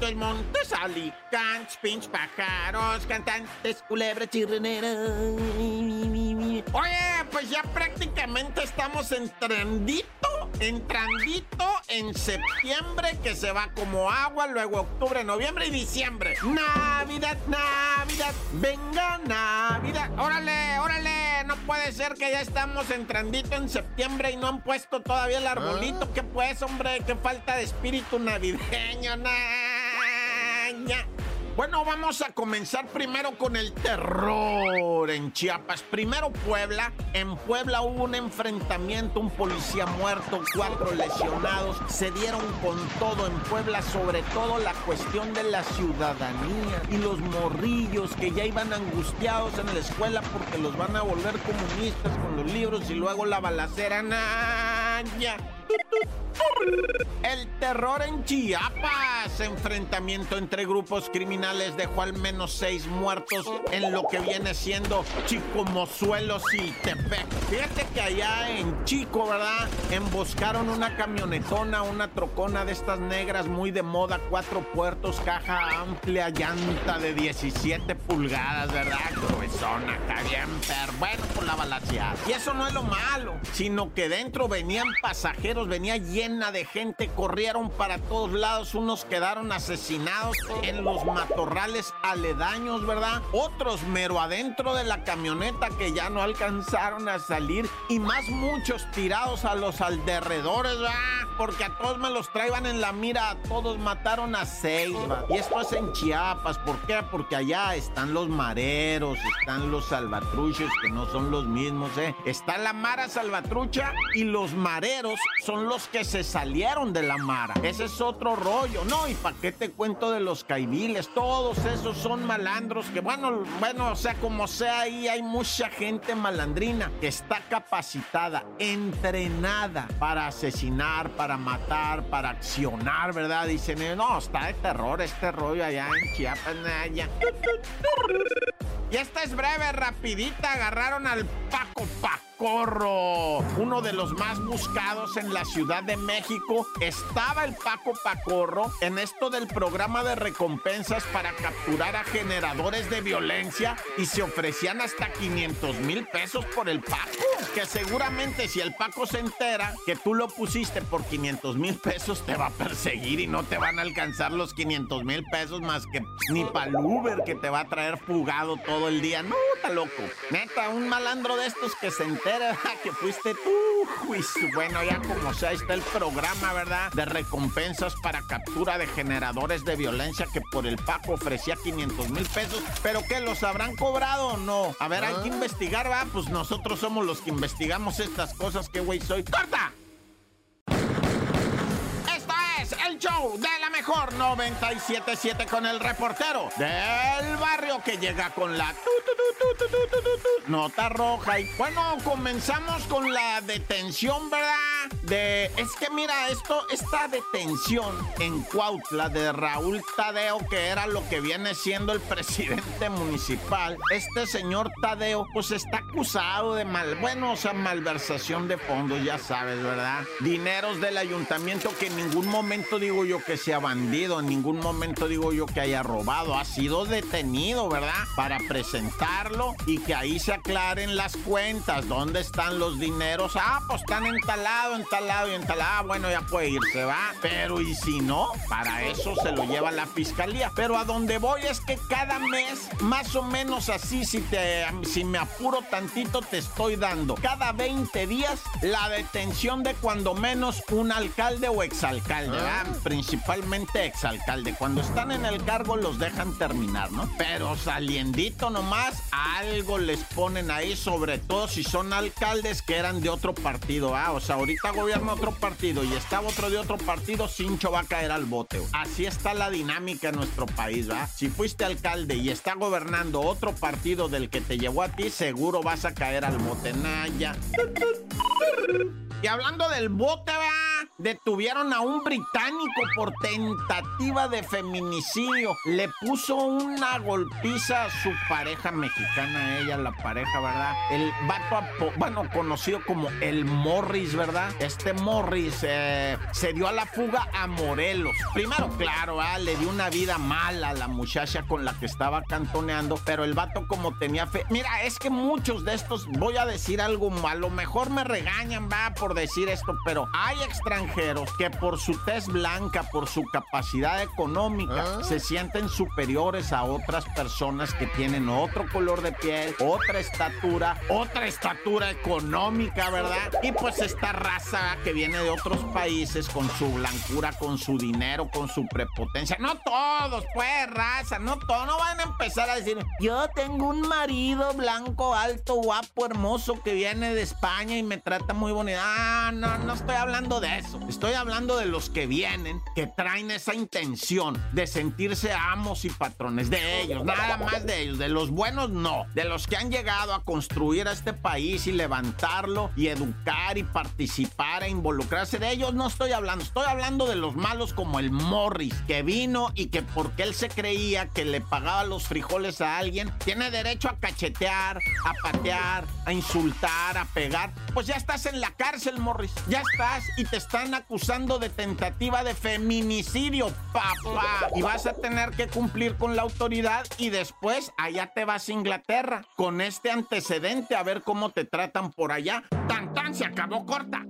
Montes, montes, alicantes, pinch pájaros, cantantes, culebra chirrenera. Oye, pues ya prácticamente estamos entrandito, entrandito en septiembre, que se va como agua, luego octubre, noviembre y diciembre. Navidad, Navidad, venga Navidad. Órale, órale, no puede ser que ya estamos entrandito en septiembre y no han puesto todavía el arbolito. ¿Qué pues, hombre? Qué falta de espíritu navideño, Bueno, vamos a comenzar primero con el terror en Chiapas. Primero Puebla. En Puebla hubo un enfrentamiento, un policía muerto, cuatro lesionados. Se dieron con todo en Puebla, sobre todo la cuestión de la ciudadanía y los morrillos que ya iban angustiados en la escuela porque los van a volver comunistas con los libros y luego la balacera. ¡Naya! El terror en Chiapas. Enfrentamiento entre grupos criminales dejó al menos seis muertos en lo que viene siendo Chico Mozuelos y Tepec. Fíjate que allá en Chico, ¿verdad? Emboscaron una camionetona, una trocona de estas negras muy de moda, cuatro puertos, caja amplia, llanta de 17 pulgadas, ¿verdad? Gruesona, está bien, pero bueno, por la balaseada. Y eso no es lo malo, sino que dentro venían pasajeros, venía llena de gente, corrieron para todos lados, unos quedaron asesinados en los matorrales aledaños, ¿verdad? Otros mero adentro de la camioneta que ya no alcanzaron a salir y más muchos tirados a los alrededores, ¿verdad? Porque a todos me los traían en la mira, a todos mataron a seis, ¿verdad? Y esto es en Chiapas, ¿por qué? Porque allá están los mareros, están los salvatruchos, que no son los mismos, ¿eh? Está la mara salvatrucha y los mareros son los que se salieron de la mara. Ese es otro rollo. No, y pa' qué te cuento de los caibiles. Todos esos son malandros que, bueno, bueno, o sea, como sea, ahí hay mucha gente malandrina que está capacitada, entrenada para asesinar, para matar, para accionar, ¿verdad? Dicen, eh, no, está de terror este rollo allá en Chiapas, allá. Y esta es breve, rapidita. Agarraron al Paco Pacorro, uno de los más buscados en la Ciudad de México. Estaba el Paco Pacorro en esto del programa de recompensas para capturar a generadores de violencia y se ofrecían hasta 500 mil pesos por el Paco. Que seguramente si el Paco se entera que tú lo pusiste por 500 mil pesos, te va a perseguir y no te van a alcanzar los 500 mil pesos más que ni para el Uber que te va a traer fugado todo el día. No, está loco. Neta, un malandro de estos que se entera que fuiste tú. Bueno, ya como sea, está el programa, ¿verdad? De recompensas para captura de generadores de violencia que por el Paco ofrecía 500 mil pesos. ¿Pero qué? ¿Los habrán cobrado o no? A ver, hay que investigar, ¿va? Pues nosotros somos los que investigamos estas cosas. ¿Qué güey soy? ¡Corta! Esta es el show de mejor 977 con el reportero del barrio que llega con la nota roja. Y bueno, comenzamos con la detención, ¿verdad? De. Es que mira, esto, esta detención en Cuautla de Raúl Tadeo, que era lo que viene siendo el presidente municipal. Este señor Tadeo, pues está acusado de mal, bueno, o sea, malversación de fondos, ya sabes, ¿verdad? Dineros del ayuntamiento que en ningún momento digo yo que sea bandido, en ningún momento digo yo que haya robado, ha sido detenido, ¿verdad? Para presentarlo y que ahí se aclaren las cuentas, dónde están los dineros. Ah, pues están entalado, entalado y entalado. Ah, bueno, ya puede irse, va. Pero y si no, para eso se lo lleva la fiscalía. Pero a donde voy es que cada mes, más o menos así, si te, si me apuro tantito, te estoy dando cada 20 días la detención de cuando menos un alcalde o exalcalde, ¿verdad? Principalmente exalcalde. Cuando están en el cargo los dejan terminar, ¿no? Pero saliendito nomás, algo les ponen ahí, sobre todo si son alcaldes que eran de otro partido, ¿ah? O sea, ahorita gobierna otro partido y estaba otro de otro partido, Cincho va a caer al bote. Así está la dinámica en nuestro país, ¿va? Si fuiste alcalde y está gobernando otro partido del que te llevó a ti, seguro vas a caer al bote, Naya. Y hablando del bote, ¿va? Detuvieron a un británico por tentativa de feminicidio. Le puso una golpiza a su pareja mexicana, ella, la pareja, ¿verdad? El vato, bueno, conocido como el Morris, ¿verdad? Este Morris eh, se dio a la fuga a Morelos. Primero, claro, ah, le dio una vida mala a la muchacha con la que estaba cantoneando, pero el vato como tenía fe... Mira, es que muchos de estos, voy a decir algo, a lo mejor me regañan, va, por decir esto, pero hay extranjeros que por su tez blanca, por su capacidad económica, ¿Ah? se sienten superiores a otras personas que tienen otro color de piel, otra estatura, otra estatura económica, ¿verdad? Y pues esta raza que viene de otros países con su blancura, con su dinero, con su prepotencia. No todos, pues, raza, no todos. No van a empezar a decir, yo tengo un marido blanco, alto, guapo, hermoso que viene de España y me trata muy bonito. Ah, no, no estoy hablando de eso. Estoy hablando de los que vienen, que traen esa intención de sentirse amos y patrones de ellos, nada más de ellos. De los buenos, no. De los que han llegado a construir a este país y levantarlo y educar y participar e involucrarse de ellos, no estoy hablando. Estoy hablando de los malos como el Morris, que vino y que porque él se creía que le pagaba los frijoles a alguien, tiene derecho a cachetear, a patear, a insultar, a pegar. Pues ya estás en la cárcel, Morris. Ya estás y te están acusando de tentativa de feminicidio, papá. Y vas a tener que cumplir con la autoridad y después allá te vas a Inglaterra con este antecedente a ver cómo te tratan por allá. Tan tan se acabó corta.